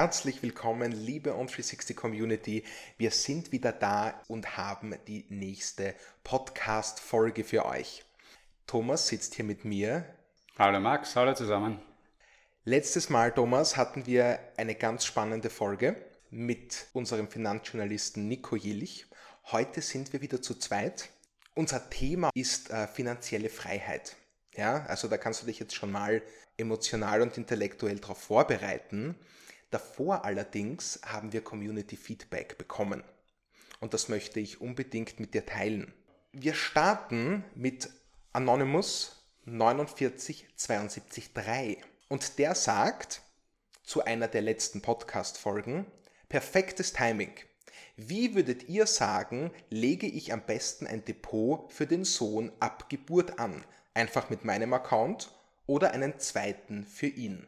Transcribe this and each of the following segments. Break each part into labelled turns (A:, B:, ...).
A: Herzlich willkommen, liebe On360 Community. Wir sind wieder da und haben die nächste Podcast-Folge für euch. Thomas sitzt hier mit mir.
B: Hallo Max, hallo zusammen.
A: Letztes Mal, Thomas, hatten wir eine ganz spannende Folge mit unserem Finanzjournalisten Nico Jillich. Heute sind wir wieder zu zweit. Unser Thema ist äh, finanzielle Freiheit. Ja, also da kannst du dich jetzt schon mal emotional und intellektuell darauf vorbereiten. Davor allerdings haben wir Community Feedback bekommen. Und das möchte ich unbedingt mit dir teilen. Wir starten mit Anonymous 49723. Und der sagt zu einer der letzten Podcast-Folgen, perfektes Timing. Wie würdet ihr sagen, lege ich am besten ein Depot für den Sohn ab Geburt an? Einfach mit meinem Account oder einen zweiten für ihn?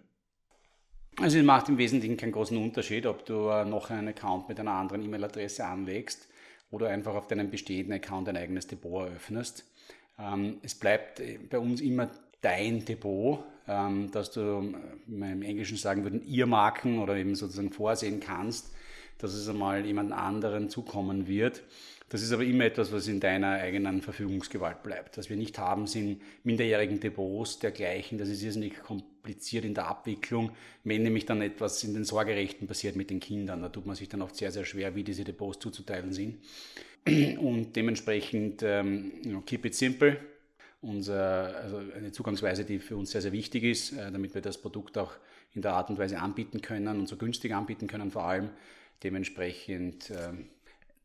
B: Also es macht im Wesentlichen keinen großen Unterschied, ob du äh, noch einen Account mit einer anderen E-Mail-Adresse anlegst oder einfach auf deinem bestehenden Account ein eigenes Depot eröffnest. Ähm, es bleibt äh, bei uns immer dein Depot, ähm, dass du, man im Englischen sagen würden, Earmarken oder eben sozusagen vorsehen kannst, dass es einmal jemand anderen zukommen wird. Das ist aber immer etwas, was in deiner eigenen Verfügungsgewalt bleibt. Was wir nicht haben, sind minderjährigen Depots dergleichen. Das ist irrsinnig kompliziert in der Abwicklung, wenn nämlich dann etwas in den Sorgerechten passiert mit den Kindern. Da tut man sich dann oft sehr, sehr schwer, wie diese Depots zuzuteilen sind. Und dementsprechend ähm, keep it simple. Unser, also eine Zugangsweise, die für uns sehr, sehr wichtig ist, äh, damit wir das Produkt auch in der Art und Weise anbieten können und so günstig anbieten können vor allem. Dementsprechend ähm,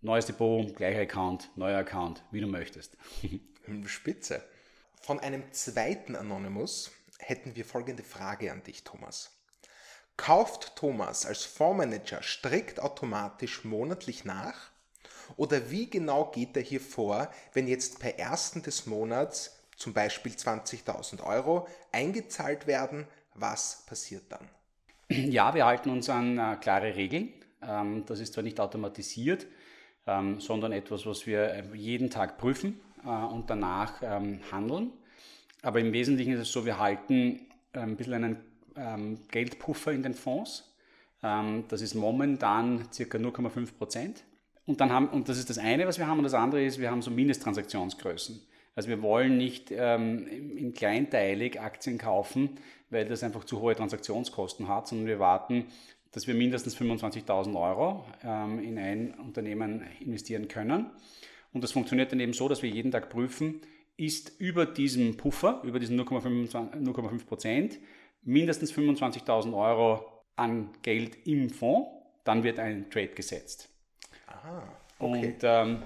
B: neues Depot, gleicher Account, neuer Account, wie du möchtest.
A: Spitze. Von einem zweiten Anonymous hätten wir folgende Frage an dich, Thomas. Kauft Thomas als Fondsmanager strikt automatisch monatlich nach? Oder wie genau geht er hier vor, wenn jetzt per ersten des Monats zum Beispiel 20.000 Euro eingezahlt werden? Was passiert dann?
B: Ja, wir halten uns an äh, klare Regeln. Ähm, das ist zwar nicht automatisiert, ähm, sondern etwas, was wir äh, jeden Tag prüfen äh, und danach ähm, handeln. Aber im Wesentlichen ist es so, wir halten äh, ein bisschen einen ähm, Geldpuffer in den Fonds. Ähm, das ist momentan circa 0,5 Prozent. Und, dann haben, und das ist das eine, was wir haben. Und das andere ist, wir haben so Mindesttransaktionsgrößen. Also wir wollen nicht ähm, in kleinteilig Aktien kaufen, weil das einfach zu hohe Transaktionskosten hat, sondern wir warten dass wir mindestens 25.000 Euro ähm, in ein Unternehmen investieren können. Und das funktioniert dann eben so, dass wir jeden Tag prüfen, ist über diesem Puffer, über diesen 0,5 Prozent, mindestens 25.000 Euro an Geld im Fonds, dann wird ein Trade gesetzt.
A: Aha, okay.
B: Und ähm,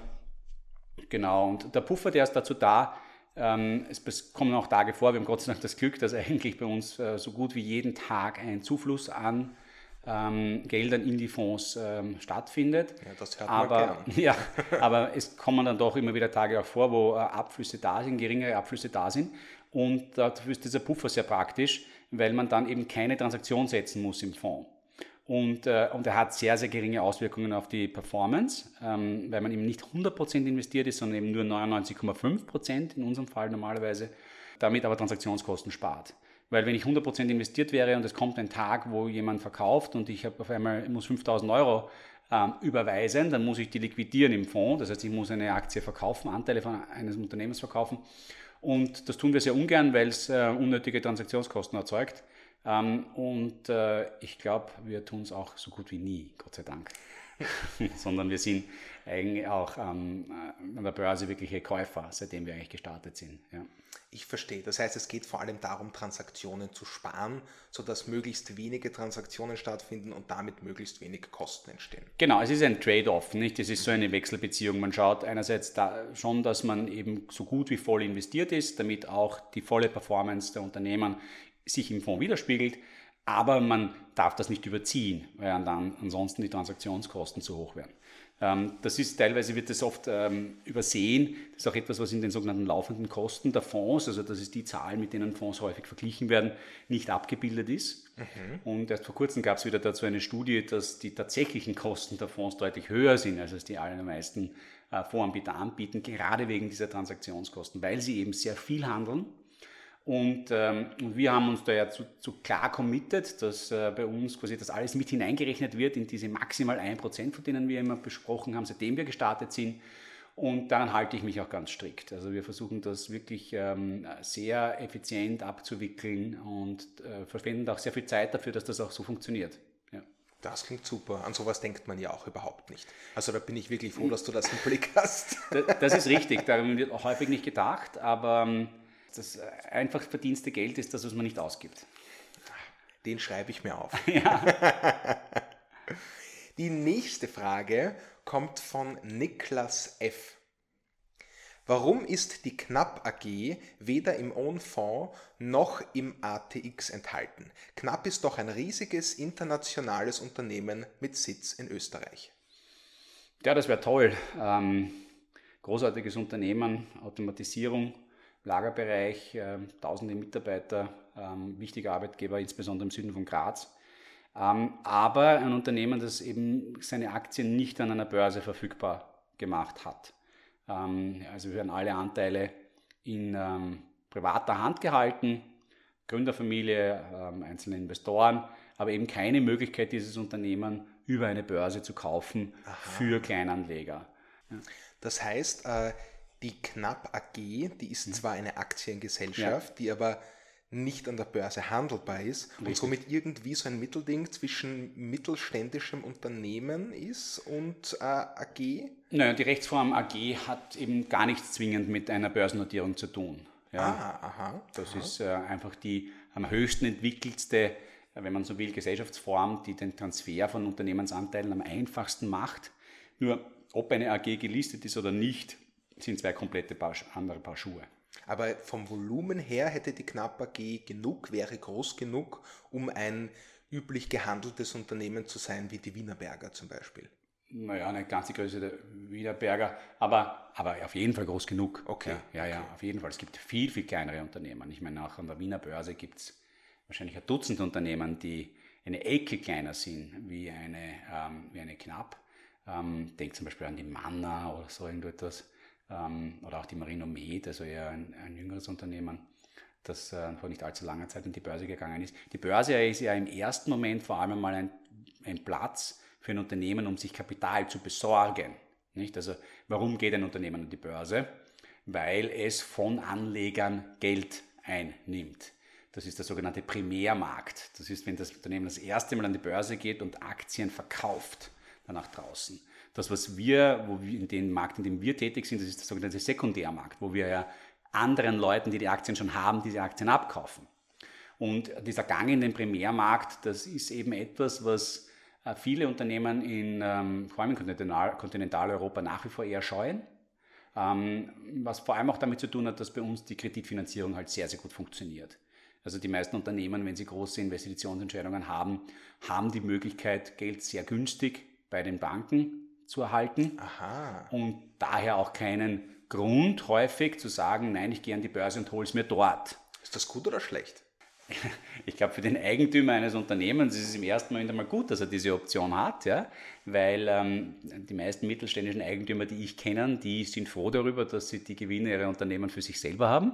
B: genau, und der Puffer, der ist dazu da, ähm, es kommen auch Tage vor, wir haben Gott sei Dank das Glück, dass eigentlich bei uns äh, so gut wie jeden Tag ein Zufluss an ähm, Geldern in die Fonds ähm, stattfindet.
A: Ja, das hört
B: aber,
A: man
B: gern. ja, aber es kommen dann doch immer wieder Tage auch vor, wo äh, Abflüsse da sind, geringere Abflüsse da sind. Und dafür ist dieser Puffer sehr praktisch, weil man dann eben keine Transaktion setzen muss im Fonds. Und, äh, und er hat sehr, sehr geringe Auswirkungen auf die Performance, ähm, weil man eben nicht 100% investiert ist, sondern eben nur 99,5% in unserem Fall normalerweise, damit aber Transaktionskosten spart. Weil wenn ich 100% investiert wäre und es kommt ein Tag, wo jemand verkauft und ich habe auf einmal muss 5000 Euro ähm, überweisen, dann muss ich die liquidieren im Fonds. Das heißt, ich muss eine Aktie verkaufen, Anteile von eines Unternehmens verkaufen. Und das tun wir sehr ungern, weil es äh, unnötige Transaktionskosten erzeugt. Ähm, und äh, ich glaube, wir tun es auch so gut wie nie, Gott sei Dank. Sondern wir sind eigentlich auch ähm, an der Börse wirkliche Käufer, seitdem wir eigentlich gestartet sind. Ja.
A: Ich verstehe. Das heißt, es geht vor allem darum, Transaktionen zu sparen, sodass möglichst wenige Transaktionen stattfinden und damit möglichst wenig Kosten entstehen.
B: Genau, es ist ein Trade-off, nicht? Es ist so eine Wechselbeziehung. Man schaut einerseits da schon, dass man eben so gut wie voll investiert ist, damit auch die volle Performance der Unternehmen sich im Fonds widerspiegelt. Aber man darf das nicht überziehen, weil dann ansonsten die Transaktionskosten zu hoch werden. Ähm, das ist teilweise wird das oft ähm, übersehen. Das ist auch etwas, was in den sogenannten laufenden Kosten der Fonds, also das ist die Zahl, mit denen Fonds häufig verglichen werden, nicht abgebildet ist. Mhm. Und erst vor kurzem gab es wieder dazu eine Studie, dass die tatsächlichen Kosten der Fonds deutlich höher sind, als es die allermeisten äh, Fondsanbieter anbieten, gerade wegen dieser Transaktionskosten, weil sie eben sehr viel handeln Und ähm, wir haben uns da ja zu, zu klar committed, dass äh, bei uns quasi das alles mit hineingerechnet wird in diese maximal 1%, von denen wir immer besprochen haben, seitdem wir gestartet sind. Und daran halte ich mich auch ganz strikt. Also wir versuchen das wirklich ähm, sehr effizient abzuwickeln und äh, verwenden auch sehr viel Zeit dafür, dass das auch so funktioniert. Ja.
A: Das klingt super. An sowas denkt man ja auch überhaupt nicht. Also da bin ich wirklich froh, dass du das im Blick hast.
B: Das, das ist richtig. Daran wird auch häufig nicht gedacht, aber ähm, das einfach verdienste Geld ist das, was man nicht ausgibt.
A: Den schreibe ich mir auf. Ja. Die nächste Frage kommt von Niklas F. Warum ist die Knapp AG weder im Own Fonds noch im ATX enthalten? Knapp ist doch ein riesiges internationales Unternehmen mit Sitz in Österreich.
B: Ja, das wäre toll. Ähm, großartiges Unternehmen, Automatisierung, Lagerbereich, äh, tausende Mitarbeiter, ähm, wichtiger Arbeitgeber, insbesondere im Süden von Graz. Ähm, aber ein Unternehmen, das eben seine Aktien nicht an einer Börse verfügbar gemacht hat. Ähm, also werden alle Anteile in ähm, privater Hand gehalten, Gründerfamilie, ähm, einzelne Investoren, aber eben keine Möglichkeit, dieses Unternehmen über eine Börse zu kaufen Aha. für Kleinanleger.
A: Ja. Das heißt, äh, die Knapp AG, die ist mhm. zwar eine Aktiengesellschaft, ja. die aber nicht an der Börse handelbar ist Richtig. und somit irgendwie so ein Mittelding zwischen mittelständischem Unternehmen ist und äh, AG?
B: Naja, die Rechtsform AG hat eben gar nichts zwingend mit einer Börsennotierung zu tun. Ja?
A: Ah, aha,
B: das aha. ist äh, einfach die am höchsten entwickelste, wenn man so will, Gesellschaftsform, die den Transfer von Unternehmensanteilen am einfachsten macht. Nur ob eine AG gelistet ist oder nicht, sind zwei komplette Paar, andere Paar Schuhe.
A: Aber vom Volumen her hätte die Knapp AG genug, wäre groß genug, um ein üblich gehandeltes Unternehmen zu sein, wie die Wienerberger zum Beispiel.
B: Naja, nicht ganz die Größe der Wienerberger, aber, aber auf jeden Fall groß genug.
A: Okay.
B: Ja, ja, okay. auf jeden Fall. Es gibt viel, viel kleinere Unternehmen. Ich meine, auch an der Wiener Börse gibt es wahrscheinlich ein Dutzend Unternehmen, die eine Ecke kleiner sind wie eine, ähm, wie eine Knapp. Ähm, denk zum Beispiel an die Manna oder so irgendetwas ähm, oder auch die Marino Med, also eher ein, ein jüngeres Unternehmen, das äh, vor nicht allzu langer Zeit in die Börse gegangen ist. Die Börse ist ja im ersten Moment vor allem mal ein, ein Platz für ein Unternehmen, um sich Kapital zu besorgen. Nicht? Also warum geht ein Unternehmen an die Börse? Weil es von Anlegern Geld einnimmt. Das ist der sogenannte Primärmarkt. Das ist, wenn das Unternehmen das erste Mal an die Börse geht und Aktien verkauft, dann nach draußen. Das, was wir, wo wir in dem Markt, in dem wir tätig sind, das ist der sogenannte Sekundärmarkt, wo wir ja anderen Leuten, die die Aktien schon haben, diese Aktien abkaufen. Und dieser Gang in den Primärmarkt, das ist eben etwas, was äh, viele Unternehmen in, ähm, vor allem in Kontinental, Kontinentaleuropa nach wie vor eher scheuen. Ähm, was vor allem auch damit zu tun hat, dass bei uns die Kreditfinanzierung halt sehr, sehr gut funktioniert. Also die meisten Unternehmen, wenn sie große Investitionsentscheidungen haben, haben die Möglichkeit, Geld sehr günstig bei den Banken zu erhalten.
A: Aha.
B: Und daher auch keinen Grund häufig zu sagen, nein, ich gehe an die Börse und hole es mir dort.
A: Ist das gut oder schlecht?
B: Ich glaube, für den Eigentümer eines Unternehmens ist es im ersten Moment einmal gut, dass er diese Option hat, ja? weil ähm, die meisten mittelständischen Eigentümer, die ich kenne, die sind froh darüber, dass sie die Gewinne ihrer Unternehmen für sich selber haben.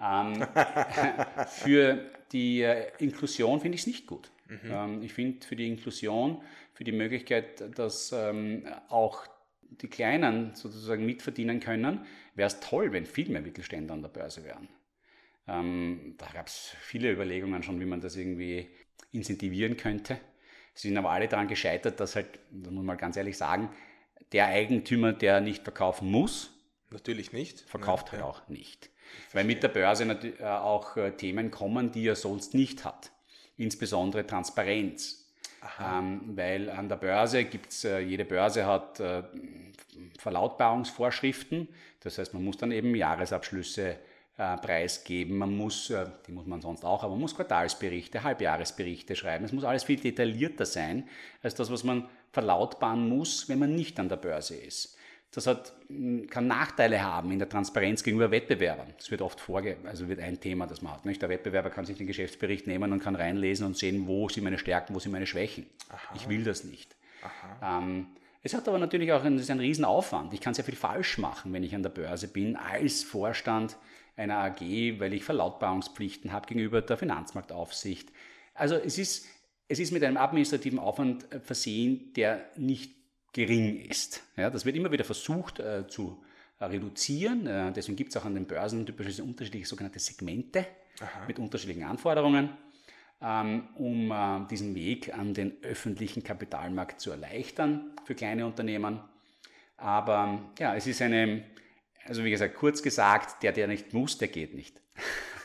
B: Ähm, für die äh, Inklusion finde ich es nicht gut. Mhm. Ähm, ich finde für die Inklusion für die Möglichkeit, dass ähm, auch die Kleinen sozusagen mitverdienen können, wäre es toll, wenn viel mehr Mittelständler an der Börse wären. Ähm, da gab es viele Überlegungen schon, wie man das irgendwie incentivieren könnte. Sie sind aber alle daran gescheitert, dass halt, das muss man mal ganz ehrlich sagen, der Eigentümer, der nicht verkaufen muss,
A: natürlich nicht,
B: verkauft ja, halt ja. auch nicht. Weil mit der Börse natürlich äh, auch äh, Themen kommen, die er sonst nicht hat. Insbesondere Transparenz. Ähm, weil an der Börse gibt es, äh, jede Börse hat äh, Verlautbarungsvorschriften. Das heißt, man muss dann eben Jahresabschlüsse äh, preisgeben. Man muss, äh, die muss man sonst auch, aber man muss Quartalsberichte, Halbjahresberichte schreiben. Es muss alles viel detaillierter sein als das, was man verlautbaren muss, wenn man nicht an der Börse ist. Das hat, hm, kann Nachteile haben in der Transparenz gegenüber Wettbewerbern. Das wird oft vorge also wird ein Thema, das man hat. Nicht? Der Wettbewerber kann sich den Geschäftsbericht nehmen und kann reinlesen und sehen, wo sind meine Stärken, wo sind meine Schwächen. Aha. Ich will das nicht. Ähm, Es hat aber natürlich auch einen, das ist ein Riesenaufwand. Ich kann sehr viel falsch machen, wenn ich an der Börse bin, als Vorstand einer AG, weil ich Verlautbarungspflichten habe gegenüber der Finanzmarktaufsicht. Also es ist, es ist mit einem administrativen Aufwand äh, versehen, der nicht gering ist. Ja, das wird immer wieder versucht äh, zu äh, reduzieren. Äh, deswegen gibt es auch an den Börsen typischerweise unterschiedliche sogenannte Segmente Aha. mit unterschiedlichen Anforderungen, ähm, um äh, diesen Weg an den öffentlichen Kapitalmarkt zu erleichtern für kleine Unternehmen. Aber ja, es ist eine, also wie gesagt, kurz gesagt, der, der nicht muss, der geht nicht.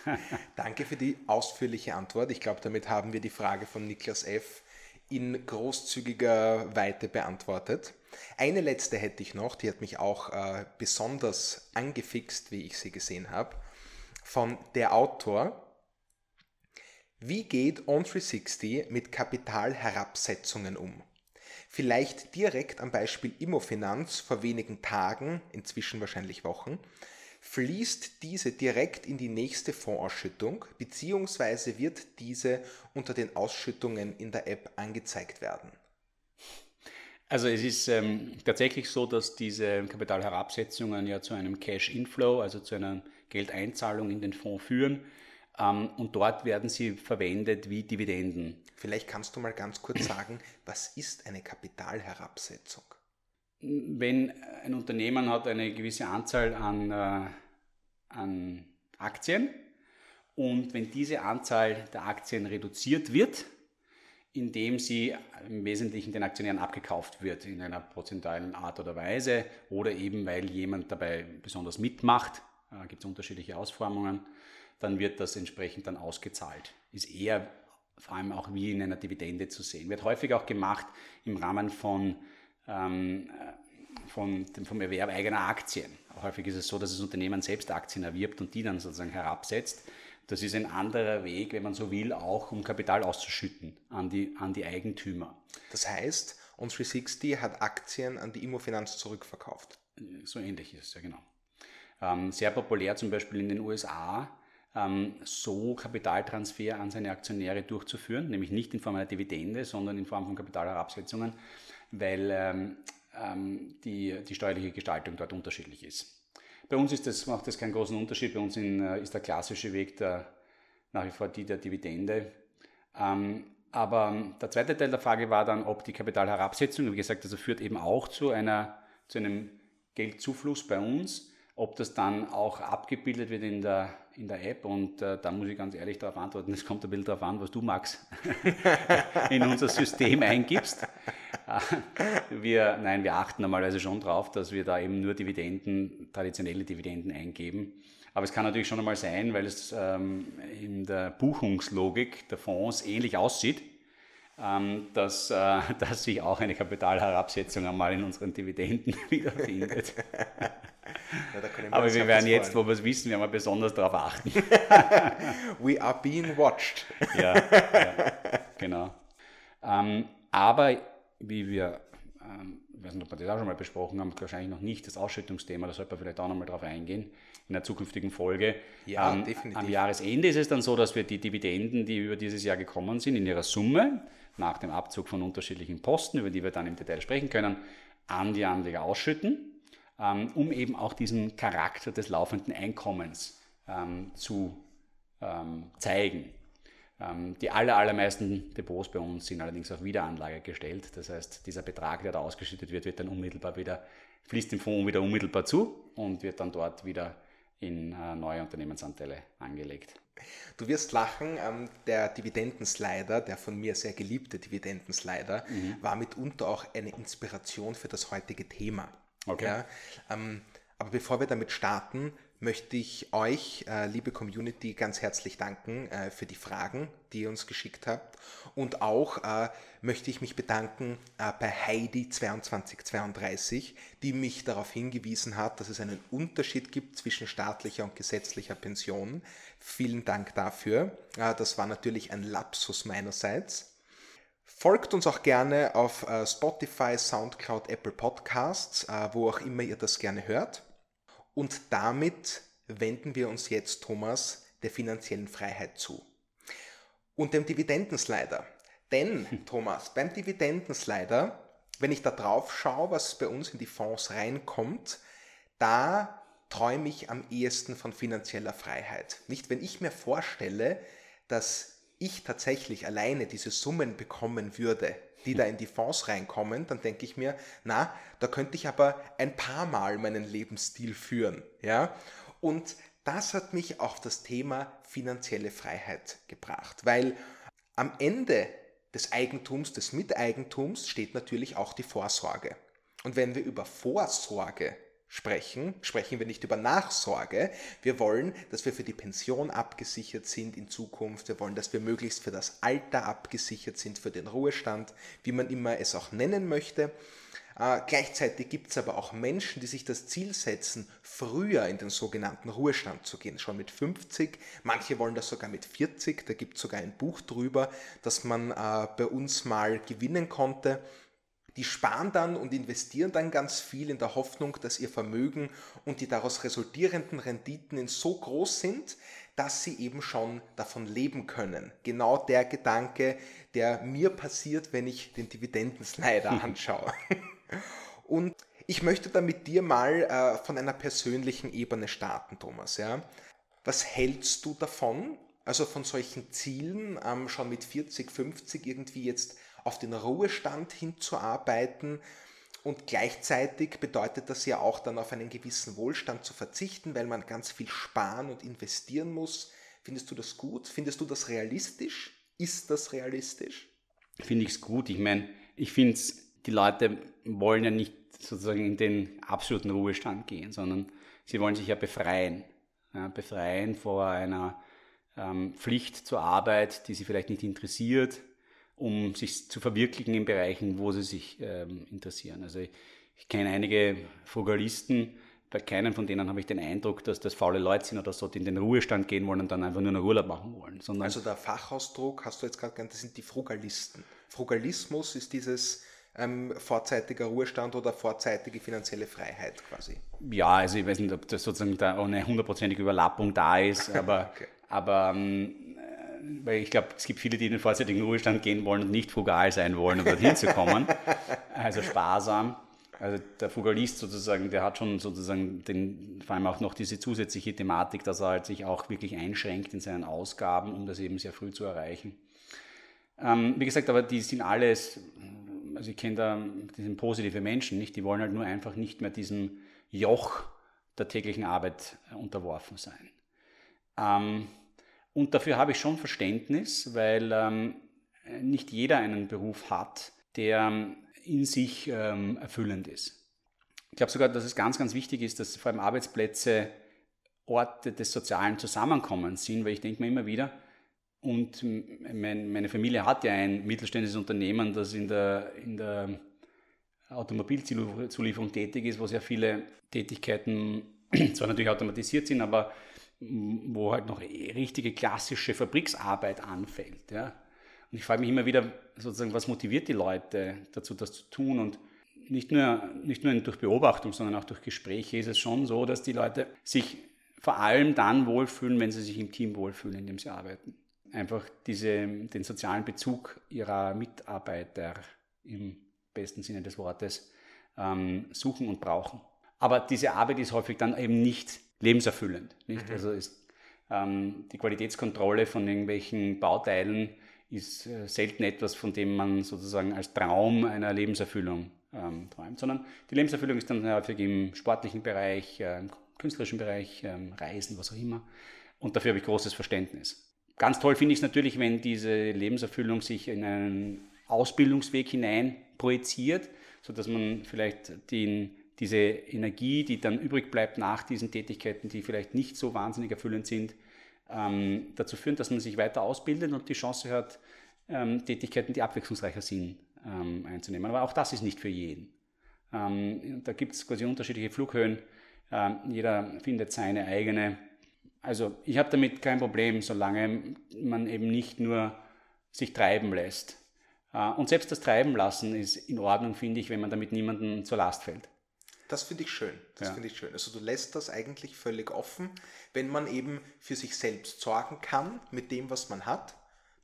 A: Danke für die ausführliche Antwort. Ich glaube, damit haben wir die Frage von Niklas F. in großzügiger Weite beantwortet. Eine letzte hätte ich noch, die hat mich auch äh, besonders angefixt, wie ich sie gesehen habe, von der Autor. Wie geht On360 mit Kapitalherabsetzungen um? Vielleicht direkt am Beispiel Immofinanz vor wenigen Tagen, inzwischen wahrscheinlich Wochen, fließt diese direkt in die nächste Fondsausschüttung, beziehungsweise wird diese unter den Ausschüttungen in der App angezeigt werden.
B: Also es ist ähm, tatsächlich so, dass diese Kapitalherabsetzungen ja zu einem Cash-Inflow, also zu einer Geldeinzahlung in den Fonds führen. Ähm, und dort werden sie verwendet wie Dividenden.
A: Vielleicht kannst du mal ganz kurz sagen, was ist eine Kapitalherabsetzung?
B: Wenn ein Unternehmen hat eine gewisse Anzahl an, äh, an Aktien und wenn diese Anzahl der Aktien reduziert wird, indem sie im Wesentlichen den Aktionären abgekauft wird in einer prozentualen Art oder Weise oder eben weil jemand dabei besonders mitmacht, äh, gibt es unterschiedliche Ausformungen, dann wird das entsprechend dann ausgezahlt. Ist eher vor allem auch wie in einer Dividende zu sehen. Wird häufig auch gemacht im Rahmen von, ähm, äh, von dem, vom Erwerb eigener Aktien. Häufig ist es so, dass das Unternehmen selbst Aktien erwirbt und die dann sozusagen herabsetzt das ist ein anderer Weg, wenn man so will, auch um Kapital auszuschütten an die, an die Eigentümer.
A: Das heißt, On360 hat Aktien an die Immofinanz zurückverkauft.
B: So ähnlich ist es, ja genau. Ähm, sehr populär zum Beispiel in den USA, ähm, so Kapitaltransfer an seine Aktionäre durchzuführen, nämlich nicht in Form einer Dividende, sondern in Form von Kapitalherabsetzungen, weil ähm, ähm die, die steuerliche Gestaltung dort unterschiedlich ist. Bei uns ist das, macht das keinen großen Unterschied. Bei uns in, äh, ist der klassische Weg der, nach wie vor die der Dividende. Ähm, aber der zweite Teil der Frage war dann, ob die Kapitalherabsetzung, wie gesagt, also führt eben auch zu, einer, zu einem Geldzufluss bei uns, ob das dann auch abgebildet wird in der, in der App. Und äh, da muss ich ganz ehrlich darauf antworten, es kommt ein bisschen darauf an, was du, Max, in unser System eingibst. wir, nein, wir achten normalerweise schon darauf, dass wir da eben nur Dividenden, traditionelle Dividenden eingeben. Aber es kann natürlich schon einmal sein, weil es ähm, in der Buchungslogik der Fonds ähnlich aussieht, ähm, dass, äh, dass sich auch eine Kapitalherabsetzung einmal in unseren Dividenden wiederfindet. Ja, Aber wir werden jetzt, wo wir es wissen, werden wir besonders darauf achten.
A: We are being watched.
B: ja, ja genau. Ähm, aber wie wir, ähm, ich weiß nicht, ob wir das auch schon mal besprochen haben, wahrscheinlich noch nicht das Ausschüttungsthema, da sollte man vielleicht auch noch mal drauf eingehen in einer zukünftigen Folge.
A: Ja, ähm, definitiv.
B: Am Jahresende ist es dann so, dass wir die Dividenden, die über dieses Jahr gekommen sind, in ihrer Summe, nach dem Abzug von unterschiedlichen Posten, über die wir dann im Detail sprechen können, an die Anleger ausschütten, ähm, um eben auch diesen Charakter des laufenden Einkommens ähm, zu ähm, zeigen. Ähm, die aller, allermeisten Depots bei uns sind allerdings auf Wiederanlage gestellt. Das heißt, dieser Betrag, der da ausgeschüttet wird, wird dann unmittelbar wieder, fließt dem Fonds wieder unmittelbar zu und wird dann dort wieder in äh, neue Unternehmensanteile angelegt.
A: Du wirst lachen, ähm, der Dividendenslider, der von mir sehr geliebte Dividendenslider, mhm. war mitunter auch eine Inspiration für das heutige Thema. Okay. Ja, ähm, aber bevor wir damit starten, möchte ich euch, äh, liebe Community, ganz herzlich danken äh, für die Fragen, die ihr uns geschickt habt. Und auch äh, möchte ich mich bedanken äh, bei Heidi2232, die mich darauf hingewiesen hat, dass es einen Unterschied gibt zwischen staatlicher und gesetzlicher Pension. Vielen Dank dafür. Äh, das war natürlich ein Lapsus meinerseits. Folgt uns auch gerne auf äh, Spotify, SoundCloud, Apple Podcasts, wo auch immer ihr das gerne hört. Und damit wenden wir uns jetzt, Thomas, der finanziellen Freiheit zu. Und dem Dividendenslider. Denn, Thomas, beim Dividendenslider wenn ich da drauf schaue, was bei uns in die Fonds reinkommt, da träume ich am ehesten von finanzieller Freiheit. Nicht, wenn ich mir vorstelle, dass ich tatsächlich alleine diese Summen bekommen würde, die da in die Fonds reinkommen, dann denke ich mir, na, da könnte ich aber ein paar Mal meinen Lebensstil führen, ja? Und das hat mich auf das Thema finanzielle Freiheit gebracht, weil am Ende des Eigentums, des Miteigentums steht natürlich auch die Vorsorge. Und wenn wir über Vorsorge sprechen, sprechen wir nicht über Nachsorge. Wir wollen, dass wir für die Pension abgesichert sind in Zukunft. Wir wollen, dass wir möglichst für das Alter abgesichert sind, für den Ruhestand, wie man immer es auch nennen möchte. Äh, gleichzeitig gibt es aber auch Menschen, die sich das Ziel setzen, früher in den sogenannten Ruhestand zu gehen, schon mit 50. Manche wollen das sogar mit 40. Da gibt es sogar ein Buch drüber, das man äh, bei uns mal gewinnen konnte die sparen dann und investieren dann ganz viel in der Hoffnung, dass ihr Vermögen und die daraus resultierenden Renditen so groß sind, dass sie eben schon davon leben können. Genau der Gedanke, der mir passiert, wenn ich den Dividendenslider anschaue. Und ich möchte da mit dir mal äh, von einer persönlichen Ebene starten, Thomas. Ja? Was hältst du davon, also von solchen Zielen, ähm, schon mit 40, 50 irgendwie jetzt auf den Ruhestand hinzuarbeiten. Und gleichzeitig bedeutet das ja auch dann auf einen gewissen Wohlstand zu verzichten, weil man ganz viel sparen und investieren muss. Findest du das gut? Findest du das realistisch? Ist das realistisch?
B: Finde ich es gut. Ich meine, ich finde es, die Leute wollen ja nicht sozusagen in den absoluten Ruhestand gehen, sondern sie wollen sich ja befreien. Ja, befreien vor einer ähm, Pflicht zur Arbeit, die sie vielleicht nicht interessiert, um sich zu verwirklichen in Bereichen, wo sie sich ähm, interessieren. Also ich, ich kenne einige Frugalisten, bei keinem von denen habe ich den Eindruck, dass das faule Leute sind oder so, die in den Ruhestand gehen wollen und dann einfach nur noch Urlaub machen wollen.
A: Sondern also der Fachausdruck hast du jetzt gerade genannt, das sind die Frugalisten. Frugalismus ist dieses ähm, vorzeitiger Ruhestand oder vorzeitige finanzielle Freiheit quasi.
B: Ja, also ich weiß nicht, ob das sozusagen da auch eine hundertprozentige Überlappung da ist, aber, okay. aber ähm, weil ich glaube, es gibt viele, die in den vorzeitigen Ruhestand gehen wollen und nicht frugal sein wollen, um dorthin zu kommen. Also sparsam. Also der Frugalist sozusagen, der hat schon sozusagen den, vor allem auch noch diese zusätzliche Thematik, dass er halt sich auch wirklich einschränkt in seinen Ausgaben, um das eben sehr früh zu erreichen. Ähm, wie gesagt, aber die sind alles, also ich kenne da, die sind positive Menschen, nicht? Die wollen halt nur einfach nicht mehr diesem Joch der täglichen Arbeit unterworfen sein. Ähm, und dafür habe ich schon Verständnis, weil ähm, nicht jeder einen Beruf hat, der ähm, in sich ähm, erfüllend ist. Ich glaube sogar, dass es ganz, ganz wichtig ist, dass vor allem Arbeitsplätze Orte des sozialen Zusammenkommens sind, weil ich denke mir immer wieder, und mein, meine Familie hat ja ein mittelständisches Unternehmen, das in der, in der Automobilzulieferung tätig ist, wo sehr viele Tätigkeiten zwar natürlich automatisiert sind, aber wo halt noch richtige klassische Fabriksarbeit anfällt. Ja. Und ich frage mich immer wieder, sozusagen, was motiviert die Leute dazu, das zu tun? Und nicht nur, nicht nur durch Beobachtung, sondern auch durch Gespräche ist es schon so, dass die Leute sich vor allem dann wohlfühlen, wenn sie sich im Team wohlfühlen, in dem sie arbeiten. Einfach diese, den sozialen Bezug ihrer Mitarbeiter im besten Sinne des Wortes ähm, suchen und brauchen. Aber diese Arbeit ist häufig dann eben nicht lebenserfüllend. Nicht? Mhm. Also ist, ähm, die Qualitätskontrolle von irgendwelchen Bauteilen ist äh, selten etwas, von dem man sozusagen als Traum einer Lebenserfüllung ähm, träumt, sondern die Lebenserfüllung ist dann häufig im sportlichen Bereich, äh, im künstlerischen Bereich, äh, Reisen, was auch immer. Und dafür habe ich großes Verständnis. Ganz toll finde ich es natürlich, wenn diese Lebenserfüllung sich in einen Ausbildungsweg hinein projiziert, sodass man vielleicht den diese Energie, die dann übrig bleibt nach diesen Tätigkeiten, die vielleicht nicht so wahnsinnig erfüllend sind, ähm, dazu führen, dass man sich weiter ausbildet und die Chance hat, ähm, Tätigkeiten, die abwechslungsreicher sind, ähm, einzunehmen. Aber auch das ist nicht für jeden. Ähm, da gibt es quasi unterschiedliche Flughöhen. Ähm, jeder findet seine eigene. Also ich habe damit kein Problem, solange man eben nicht nur sich treiben lässt. Äh, und selbst das Treiben lassen ist in Ordnung, finde ich, wenn man damit niemandem zur Last fällt.
A: Das finde ich schön. Das ja. finde ich schön. Also du lässt das eigentlich völlig offen. Wenn man eben für sich selbst sorgen kann mit dem, was man hat,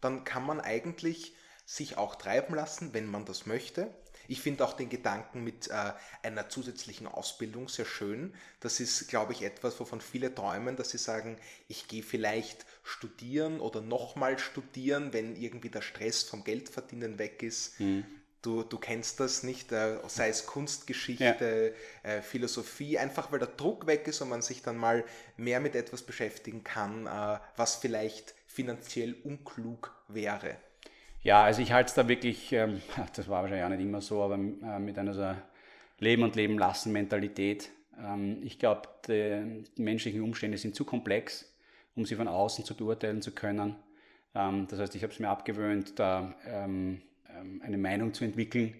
A: dann kann man eigentlich sich auch treiben lassen, wenn man das möchte. Ich finde auch den Gedanken mit äh, einer zusätzlichen Ausbildung sehr schön. Das ist, glaube ich, etwas, wovon viele träumen, dass sie sagen, ich gehe vielleicht studieren oder nochmal studieren, wenn irgendwie der Stress vom Geldverdienen weg ist. Mhm. Du, du kennst das nicht, äh, sei es Kunstgeschichte, ja. äh, Philosophie, einfach weil der Druck weg ist und man sich dann mal mehr mit etwas beschäftigen kann, äh, was vielleicht finanziell unklug wäre.
B: Ja, also ich halte es da wirklich, ähm, das war wahrscheinlich auch nicht immer so, aber äh, mit einer so Leben und Leben lassen Mentalität. Ähm, ich glaube, die, die menschlichen Umstände sind zu komplex, um sie von außen zu beurteilen zu können. Ähm, das heißt, ich habe es mir abgewöhnt, da ähm, eine Meinung zu entwickeln,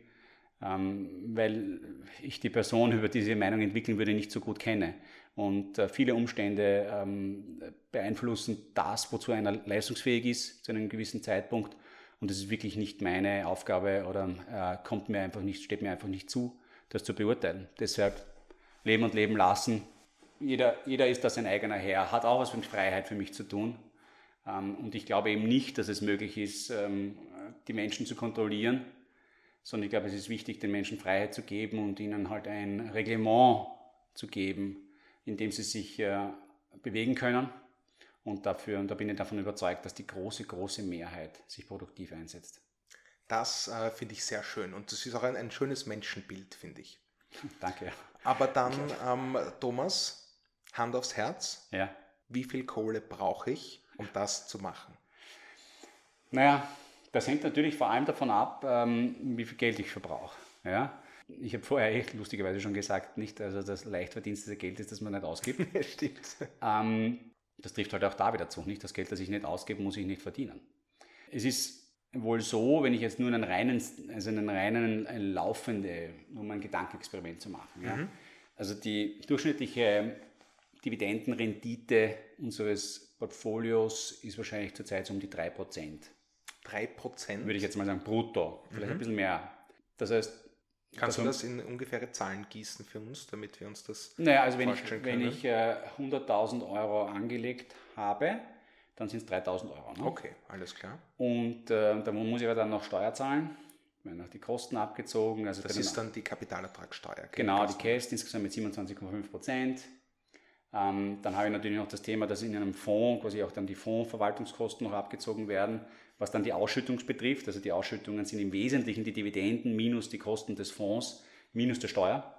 B: ähm, weil ich die Person, über die diese Meinung entwickeln würde, nicht so gut kenne. Und äh, viele Umstände ähm, beeinflussen das, wozu einer leistungsfähig ist, zu einem gewissen Zeitpunkt. Und das ist wirklich nicht meine Aufgabe oder äh, kommt mir einfach nicht, steht mir einfach nicht zu, das zu beurteilen. Deshalb leben und leben lassen. Jeder, jeder ist da sein eigener Herr, hat auch was mit Freiheit für mich zu tun. und ich glaube eben nicht, dass es möglich ist, die Menschen zu kontrollieren, sondern ich glaube, es ist wichtig, den Menschen Freiheit zu geben und ihnen halt ein Reglement zu geben, in dem sie sich äh, bewegen können. Und dafür, und da bin ich davon überzeugt, dass die große, große Mehrheit sich produktiv einsetzt.
A: Das äh, finde ich sehr schön und das ist auch ein, ein schönes Menschenbild, finde ich.
B: Danke.
A: Aber dann, ähm, Thomas, Hand aufs Herz.
B: Ja.
A: Wie viel Kohle brauche ich, um das zu machen?
B: Naja, das hängt natürlich vor allem davon ab, ähm, wie viel Geld ich verbrauche. Ja? Ich habe vorher echt lustigerweise schon gesagt, nicht, also das leicht verdienstete Geld ist, das man nicht ausgibt.
A: Stimmt.
B: Ähm, das trifft halt auch da wieder zu. Nicht? Das Geld, das ich nicht ausgebe, muss ich nicht verdienen. Es ist wohl so, wenn ich jetzt nur einen reinen, also einen reinen einen laufende, um ein Gedankenexperiment zu machen. Ja? Mhm. Also die durchschnittliche Dividendenrendite unseres Portfolios ist wahrscheinlich zurzeit so um die 3%.
A: 3%?
B: Würde ich jetzt mal sagen, brutto. Vielleicht mhm. ein bisschen mehr. Das heißt.
A: Kannst du das in ungefähre Zahlen gießen für uns, damit wir uns das.
B: Naja, also wenn ich, wenn ich äh, 100.000 Euro angelegt habe, dann sind es 3.000 Euro.
A: Ne? Okay, alles klar.
B: Und äh, da muss ich aber dann noch Steuer zahlen. Werden noch die Kosten abgezogen. Also
A: das ist dann die Kapitalertragssteuer.
B: Genau, die KEST insgesamt mit 27,5 Prozent. Ähm, dann habe ich natürlich noch das Thema, dass in einem Fonds quasi auch dann die Fondsverwaltungskosten noch abgezogen werden, was dann die Ausschüttung betrifft. Also die Ausschüttungen sind im Wesentlichen die Dividenden minus die Kosten des Fonds minus der Steuer.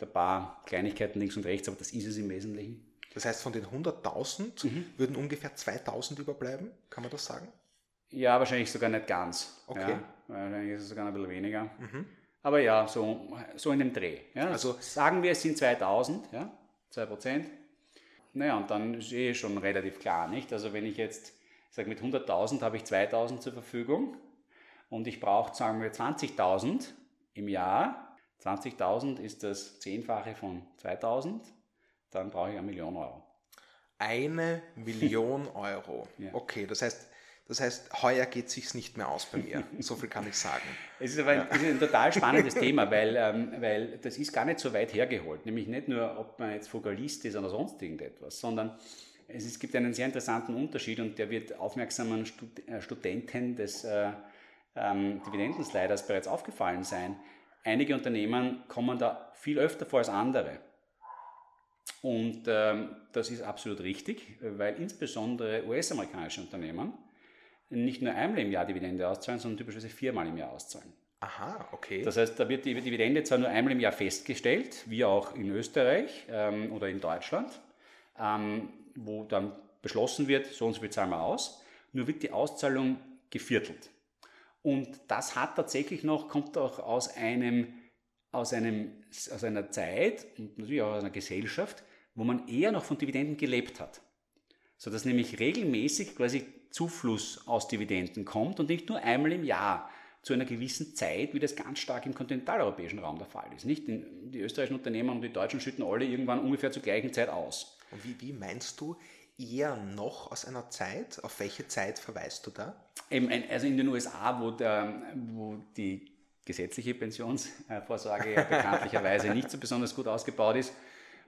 B: Ein paar Kleinigkeiten links und rechts, aber das ist es im Wesentlichen.
A: Das heißt, von den 100.000 mhm. würden ungefähr 2.000 überbleiben, kann man das sagen?
B: Ja, wahrscheinlich sogar nicht ganz.
A: Okay. Ja,
B: wahrscheinlich ist es sogar ein bisschen weniger. Mhm. Aber ja, so, so in dem Dreh. Ja. Also sagen wir, es sind 2000, ja, 2 Prozent. Naja, und dann ist eh schon relativ klar, nicht? Also wenn ich jetzt sage, mit 100.000 habe ich 2.000 zur Verfügung und ich brauche, sagen wir, 20.000 im Jahr. 20.000 ist das Zehnfache von 2.000, dann brauche ich eine Million Euro.
A: Eine Million Euro. ja. Okay, das heißt, das heißt, heuer geht es sich nicht mehr aus bei mir. So viel kann ich sagen.
B: Es ist aber ein, ja. ist ein total spannendes Thema, weil, ähm, weil das ist gar nicht so weit hergeholt. Nämlich nicht nur, ob man jetzt Fokalist ist oder sonst irgendetwas, sondern es, ist, gibt einen sehr interessanten Unterschied und der wird aufmerksamen Stud äh, Studenten des äh, ähm, Dividendensliders bereits aufgefallen sein. Einige Unternehmen kommen da viel öfter vor als andere. Und ähm, das ist absolut richtig, weil insbesondere US-amerikanische Unternehmen nicht nur einmal im Jahr Dividende auszahlen, sondern typischerweise viermal im Jahr auszahlen.
A: Aha, okay.
B: Das heißt, da wird die Dividende zwar nur einmal im Jahr festgestellt, wie auch in Österreich ähm, oder in Deutschland, ähm, wo dann beschlossen wird, so und so viel zahlen wir aus, nur wird die Auszahlung geviertelt. Und das hat tatsächlich noch, kommt auch aus einem, aus einem, aus einer Zeit und natürlich auch aus einer Gesellschaft, wo man eher noch von Dividenden gelebt hat. So dass nämlich regelmäßig quasi Zufluss aus Dividenden kommt und nicht nur einmal im Jahr zu einer gewissen Zeit, wie das ganz stark im kontinentaleuropäischen Raum der Fall ist. Nicht? Die österreichischen Unternehmen und die Deutschen schütten alle irgendwann ungefähr zur gleichen Zeit aus.
A: Und wie, wie meinst du eher noch aus einer Zeit? Auf welche Zeit verweist du da?
B: Eben, also in den USA, wo, der, wo die gesetzliche Pensionsvorsorge bekanntlicherweise nicht so besonders gut ausgebaut ist,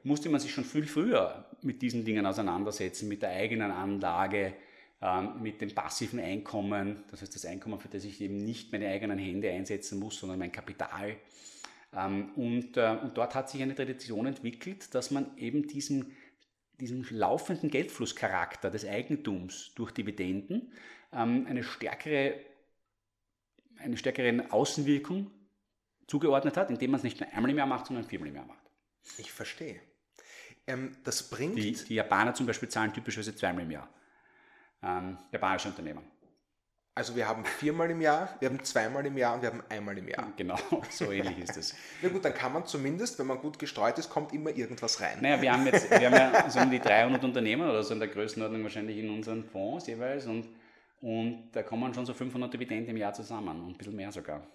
B: musste man sich schon viel früher mit diesen Dingen auseinandersetzen, mit der eigenen Anlage, ähm, mit dem passiven Einkommen, das heißt das Einkommen, für das ich eben nicht meine eigenen Hände einsetzen muss, sondern mein Kapital. Ähm, und, äh, und dort hat sich eine Tradition entwickelt, dass man eben diesen, diesen laufenden Geldflusscharakter des Eigentums durch Dividenden ähm, eine stärkere, eine stärkere Außenwirkung zugeordnet hat, indem man es nicht nur einmal im Jahr macht, sondern viermal im Jahr macht.
A: Ich verstehe. Ähm, das bringt.
B: Die, die, Japaner zum Beispiel zahlen typischerweise zweimal im Jahr. Ähm, japanische Unternehmen.
A: Also wir haben viermal im Jahr, wir haben zweimal im Jahr und wir haben einmal im Jahr.
B: Genau, so ähnlich ist es.
A: Na gut, dann kann man zumindest, wenn man gut gestreut ist, kommt immer irgendwas rein.
B: Naja, wir haben jetzt wir haben ja so um die 300 Unternehmen oder so in der Größenordnung wahrscheinlich in unseren Fonds jeweils und, und da kommen schon so 500 Dividenden im Jahr zusammen und ein bisschen mehr sogar.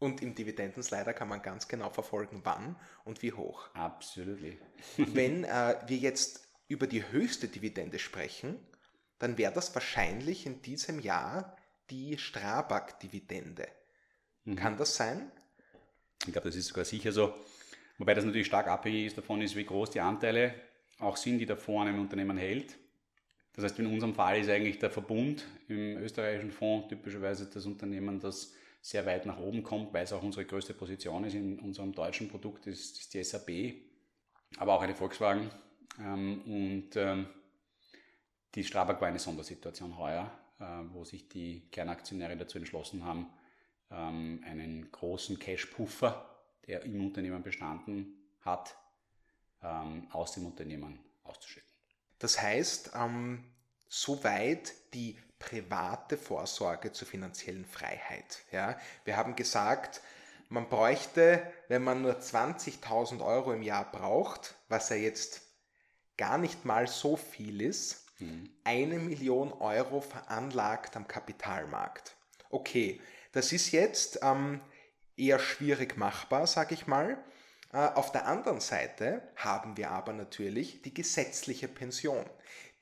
A: Und im Dividendenslider kann man ganz genau verfolgen, wann und wie hoch.
B: Absolut.
A: Wenn äh, wir jetzt über die höchste Dividende sprechen, dann wäre das wahrscheinlich in diesem Jahr die Strabag-Dividende. Mhm. Kann das sein?
B: Ich glaube, das ist sogar sicher so. Wobei das natürlich stark abhängig ist davon ist, wie groß die Anteile auch sind, die davor an einem Unternehmen hält. Das heißt, in unserem Fall ist eigentlich der Verbund im österreichischen Fonds typischerweise das Unternehmen, das sehr weit nach oben kommt, weil es auch unsere größte Position ist in unserem deutschen Produkt, ist, ist die SAP, aber auch eine Volkswagen. Ähm, und ähm, die Strabag war eine Sondersituation heuer, wo sich die Kernaktionäre dazu entschlossen haben, ähm, einen großen Cash-Puffer, der im Unternehmen bestanden hat, ähm, aus dem Unternehmen auszuschütten.
A: Das heißt, ähm, soweit die private Vorsorge zur finanziellen Freiheit. Ja? Wir haben gesagt, man bräuchte, wenn man nur 20.000 Euro im Jahr braucht, was ja jetzt gar nicht mal so viel ist, mhm. eine Million Euro veranlagt am Kapitalmarkt. Okay, das ist jetzt ähm, eher schwierig machbar, sage ich mal. Äh, auf der anderen Seite haben wir aber natürlich die gesetzliche Pension,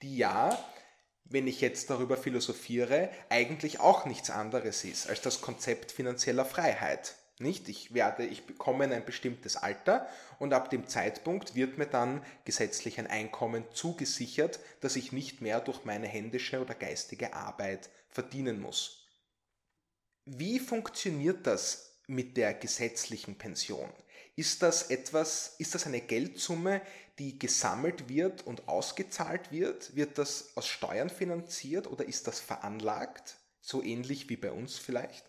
A: die ja wenn ich jetzt darüber philosophiere, eigentlich auch nichts anderes ist als das Konzept finanzieller Freiheit. Nicht? Ich werde, ich bekomme ein bestimmtes Alter und ab dem Zeitpunkt wird mir dann gesetzlich ein Einkommen zugesichert, das ich nicht mehr durch meine händische oder geistige Arbeit verdienen muss. Wie funktioniert das mit der gesetzlichen Pension? Ist das etwas, ist das eine Geldsumme, die gesammelt wird und ausgezahlt wird? Wird das aus Steuern finanziert oder ist das veranlagt? So ähnlich wie bei uns vielleicht?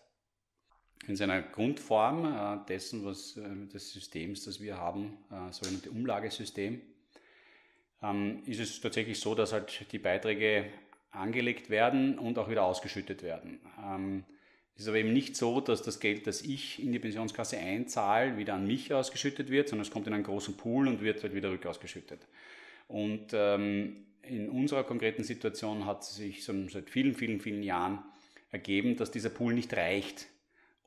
B: In seiner Grundform äh, dessen, was äh, des Systems, das wir haben, äh, sogenannte Umlagesystem, ähm, ist es tatsächlich so, dass halt die Beiträge angelegt werden und auch wieder ausgeschüttet werden. Ähm, es ist aber eben nicht so, dass das Geld, das ich in die Pensionskasse einzahle, wieder an mich ausgeschüttet wird, sondern es kommt in einen großen Pool und wird halt wieder rückausgeschüttet. Und ähm, in unserer konkreten Situation hat sich seit vielen, vielen, vielen Jahren ergeben, dass dieser Pool nicht reicht,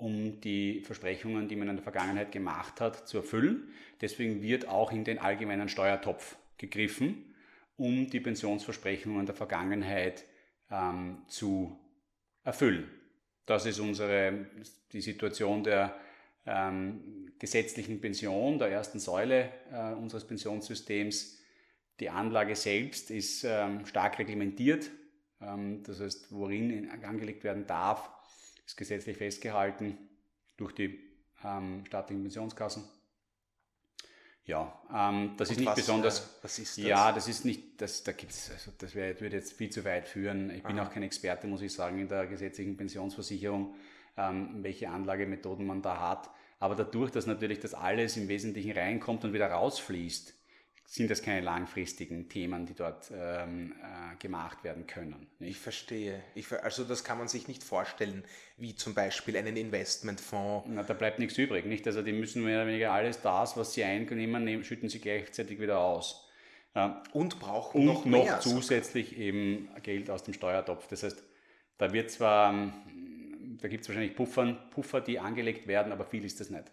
B: um die Versprechungen, die man in der Vergangenheit gemacht hat, zu erfüllen. Deswegen wird auch in den allgemeinen Steuertopf gegriffen, um die Pensionsversprechungen der Vergangenheit ähm, zu erfüllen. Das ist unsere, die Situation der ähm, gesetzlichen Pension, der ersten Säule äh, unseres Pensionssystems. Die Anlage selbst ist ähm, stark reglementiert. Ähm, das heißt, worin angelegt werden darf, ist gesetzlich festgehalten durch die ähm, staatlichen Pensionskassen. Ja, ähm, das Und ist nicht was, besonders. Äh,
A: was ist
B: das? Ja, das ist nicht, das, da gibt's, also das wär, würde jetzt viel zu weit führen. Ich bin Aha. auch kein Experte, muss ich sagen, in der gesetzlichen Pensionsversicherung, ähm, welche Anlagemethoden man da hat. Aber dadurch, dass natürlich das alles im Wesentlichen reinkommt und wieder rausfließt, sind das keine langfristigen Themen, die dort ähm, äh, gemacht werden können.
A: Nicht? Ich verstehe. Ich, also das kann man sich nicht vorstellen, wie zum Beispiel einen Investmentfonds.
B: Na, da bleibt nichts übrig. Nicht? Also die müssen mehr oder weniger alles das, was sie einnehmen, nehmen, schütten sie gleichzeitig wieder aus.
A: Ja. Und brauchen
B: und
A: noch,
B: noch mehr, zusätzlich sogar. eben Geld aus dem Steuertopf. Das heißt, da wird zwar, da gibt es wahrscheinlich Puffern, Puffer, die angelegt werden, aber viel ist das nicht.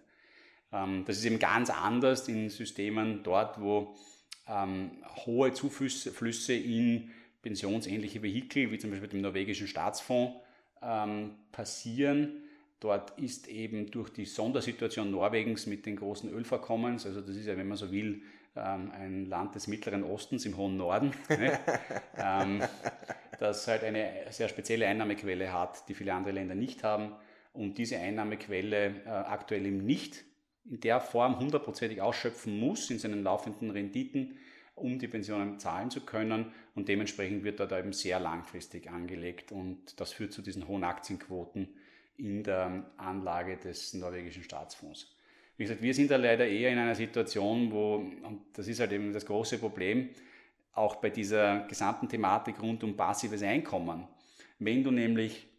B: Ähm, das ist eben ganz anders in Systemen dort, wo ähm, hohe Zuflüsse in pensionsähnliche Vehikel, wie zum Beispiel dem norwegischen Staatsfonds, ähm, passieren. Dort ist eben durch die Sondersituation Norwegens mit den großen Ölvorkommens, also das ist ja, wenn man so will, ein Land des Mittleren Ostens im hohen Norden. Ne? das halt eine sehr spezielle Einnahmequelle hat, die viele andere Länder nicht haben und diese Einnahmequelle äh, aktuell eben nicht in der Form hundertprozentig ausschöpfen muss in seinen laufenden Renditen, um die Pensionen zahlen zu können. Und dementsprechend wird da eben sehr langfristig angelegt. Und das führt zu diesen hohen Aktienquoten in der Anlage des norwegischen Staatsfonds. Wie gesagt, wir sind da leider eher in einer Situation, wo, und das ist halt eben das große Problem, auch bei dieser gesamten Thematik rund um passives Einkommen. Wenn du nämlich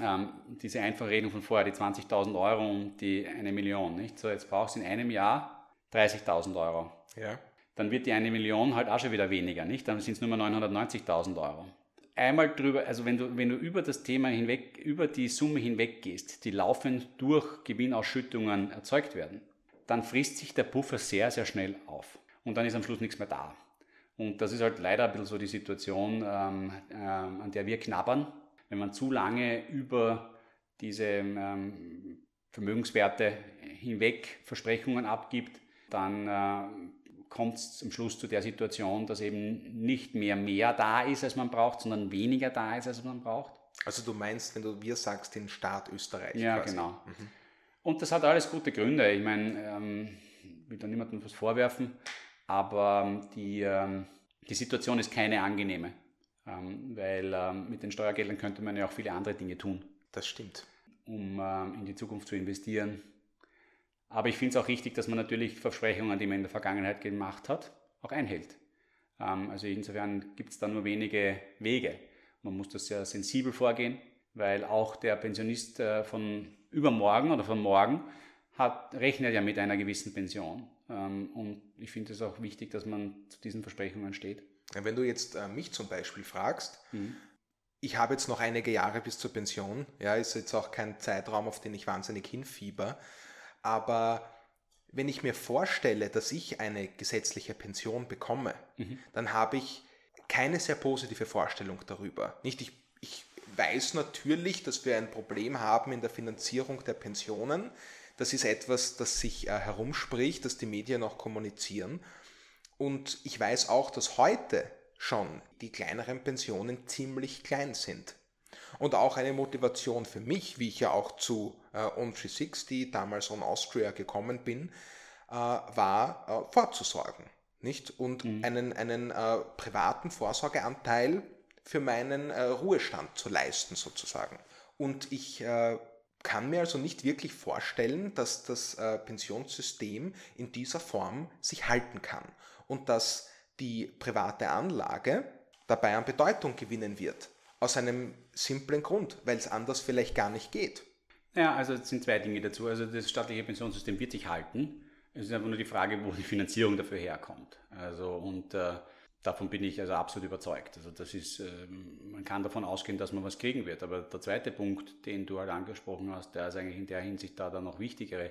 B: ähm, diese einfache Rechnung von vorher, die 20.000 Euro und die eine Million, nicht? So, jetzt brauchst du in einem Jahr 30.000 Euro.
A: Ja.
B: Dann wird die eine Million halt auch schon wieder weniger, nicht? Dann sind es nur mal 990.000 Euro. Einmal drüber, also wenn du, wenn du über das Thema hinweg, über die Summe hinweg gehst, die laufend durch Gewinnausschüttungen erzeugt werden, dann frisst sich der Puffer sehr, sehr schnell auf. Und dann ist am Schluss nichts mehr da. Und das ist halt leider ein bisschen so die Situation, ähm, ähm, an der wir knabbern wenn man zu lange über diese ähm, Vermögenswerte hinweg Versprechungen abgibt, dann äh, kommt es zum Schluss zu der Situation, dass eben nicht mehr mehr da ist, als man braucht, sondern weniger da ist, als man braucht.
A: Also du meinst, wenn du wir sagst, den Staat Österreich.
B: Ja, quasi. genau. Mhm. Und das hat alles gute Gründe. Ich meine, ähm, ich will da niemandem was vorwerfen, aber ähm, die, ähm, die Situation ist keine angenehme. Ähm, weil ähm, mit den Steuergeldern könnte man ja auch viele andere Dinge tun.
A: Das stimmt.
B: Um ähm, in die Zukunft zu investieren. Aber ich finde es auch richtig, dass man natürlich Versprechungen, die man in der Vergangenheit gemacht hat, auch einhält. also insofern gibt es da nur wenige Wege. Man muss das sehr sensibel vorgehen, weil auch der Pensionist äh, von übermorgen oder von morgen hat, rechnet ja mit einer gewissen Pension. und ich finde es auch wichtig, dass man zu diesen Versprechungen steht.
A: Wenn du jetzt äh, mich zum Beispiel fragst, mhm. ich habe jetzt noch einige Jahre bis zur Pension, ja, ist jetzt auch kein Zeitraum, auf den ich wahnsinnig hinfieber, aber wenn ich mir vorstelle, dass ich eine gesetzliche Pension bekomme, mhm. dann habe ich keine sehr positive Vorstellung darüber. Nicht ich, ich weiß natürlich, dass wir ein Problem haben in der Finanzierung der Pensionen. Das ist etwas, das sich äh, herumspricht, das die Medien auch kommunizieren. Und ich weiß auch, dass heute schon die kleineren Pensionen ziemlich klein sind. Und auch eine Motivation für mich, wie ich ja auch zu äh, On360, damals On Austria gekommen bin, äh, war äh, vorzusorgen. Nicht? Und mhm. einen, einen äh, privaten Vorsorgeanteil für meinen äh, Ruhestand zu leisten, sozusagen. Und ich äh, kann mir also nicht wirklich vorstellen, dass das äh, Pensionssystem in dieser Form sich halten kann und dass die private Anlage dabei an Bedeutung gewinnen wird. Aus einem simplen Grund, weil es anders vielleicht gar nicht geht.
B: Ja, also es sind zwei Dinge dazu. Also das staatliche Pensionssystem wird sich halten. Es ist einfach nur die Frage, wo die Finanzierung dafür herkommt. Also und äh, davon bin ich also absolut überzeugt. Also das ist, äh, man kann davon ausgehen, dass man was kriegen wird. Aber der zweite Punkt, den du halt angesprochen hast, der ist eigentlich in der Hinsicht da dann noch wichtigere.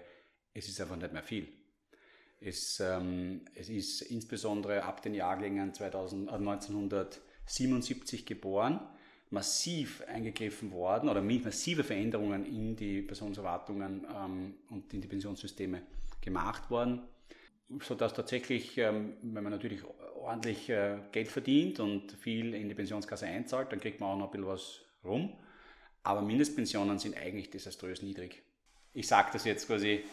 B: Es ist einfach nicht mehr viel. Es, ähm, es ist insbesondere ab den Jahrgängen 2000, äh, 1977 geboren, massiv eingegriffen worden oder massive Veränderungen in die Pensionserwartungen ähm, und in die Pensionssysteme gemacht worden, sodass tatsächlich, ähm, wenn man natürlich ordentlich äh, Geld verdient und viel in die Pensionskasse einzahlt, dann kriegt man auch noch ein bisschen was rum. Aber Mindestpensionen sind eigentlich desaströs niedrig. Ich sage das jetzt quasi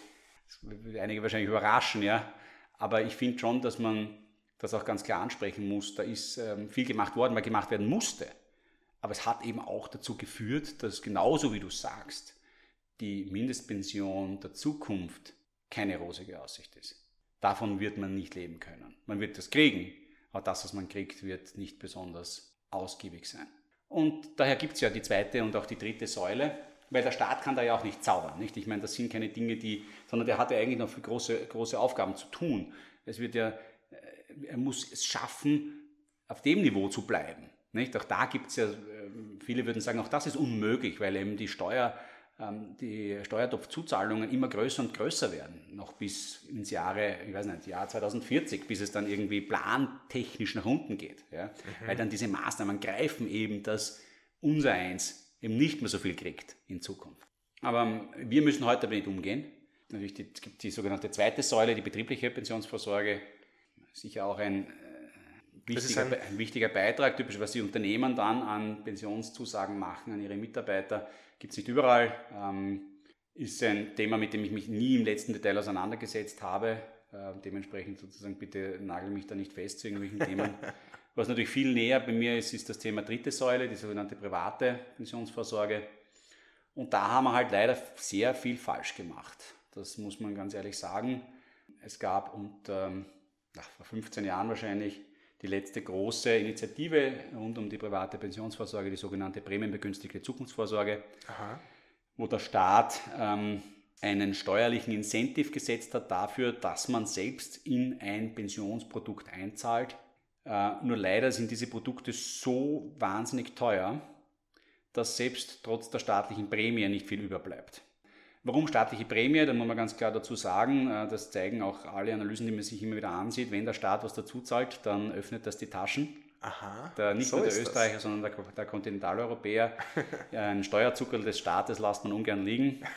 B: das wird einige wahrscheinlich überraschen, ja. Aber ich finde schon, dass man das auch ganz klar ansprechen muss. Da ist ähm, viel gemacht worden, weil gemacht werden musste. Aber es hat eben auch dazu geführt, dass genauso wie du sagst, die Mindestpension der Zukunft keine rosige Aussicht ist. Davon wird man nicht leben können. Man wird das kriegen, aber das, was man kriegt, wird nicht besonders ausgiebig sein. Und daher gibt es ja die zweite und auch die dritte Säule, weil der Staat kann da ja auch nicht zaubern. Nicht? Ich meine, das sind keine Dinge, die, sondern der hat ja eigentlich noch viel große, große Aufgaben zu tun. Es wird ja, äh, er muss es schaffen, auf dem Niveau zu bleiben. Nicht? Auch da gibt es ja, äh, viele würden sagen, auch das ist unmöglich, weil eben die Steuer, ähm, die Steuertopfzuzahlungen immer größer und größer werden, noch bis ins Jahre, ich weiß nicht, Jahr 2040, bis es dann irgendwie plantechnisch nach unten geht. Ja? Mhm. Weil dann diese Maßnahmen greifen eben, dass unser Eins eben nicht mehr so viel kriegt in Zukunft. Aber ähm, wir müssen heute damit umgehen. Natürlich, es gibt die sogenannte zweite Säule, die betriebliche Pensionsvorsorge. Sicher auch ein äh, wichtiger, ein, ein wichtiger Beitrag. Typisch, was die Unternehmen dann an Pensionszusagen machen an ihre Mitarbeiter, gibt es nicht überall. Ähm, ist ein Thema, mit dem ich mich nie im letzten Detail auseinandergesetzt habe. Äh, dementsprechend sozusagen bitte nagel mich da nicht fest zu irgendwelchen Themen. Was natürlich viel näher bei mir ist, ist das Thema dritte Säule, die sogenannte private Pensionsvorsorge. Und da haben wir halt leider sehr viel falsch gemacht. Das muss man ganz ehrlich sagen. Es gab und ähm, vor 15 Jahren wahrscheinlich die letzte große Initiative rund um die private Pensionsvorsorge, die sogenannte prämienbegünstigte Zukunftsvorsorge, Aha. wo der Staat ähm, einen steuerlichen Incentive gesetzt hat dafür, dass man selbst in ein Pensionsprodukt einzahlt. Äh, nur leider sind diese Produkte so wahnsinnig teuer, dass selbst trotz der staatlichen Prämie nicht viel überbleibt. Warum staatliche Prämie? Da muss man ganz klar dazu sagen, äh, das zeigen auch alle Analysen, die man sich immer wieder ansieht. Wenn der Staat was dazu zahlt, dann öffnet das die Taschen. Aha, der, nicht so nur der Österreicher, das. sondern der, der Kontinentaleuropäer. Ein Steuerzuckerl des Staates lässt man ungern liegen.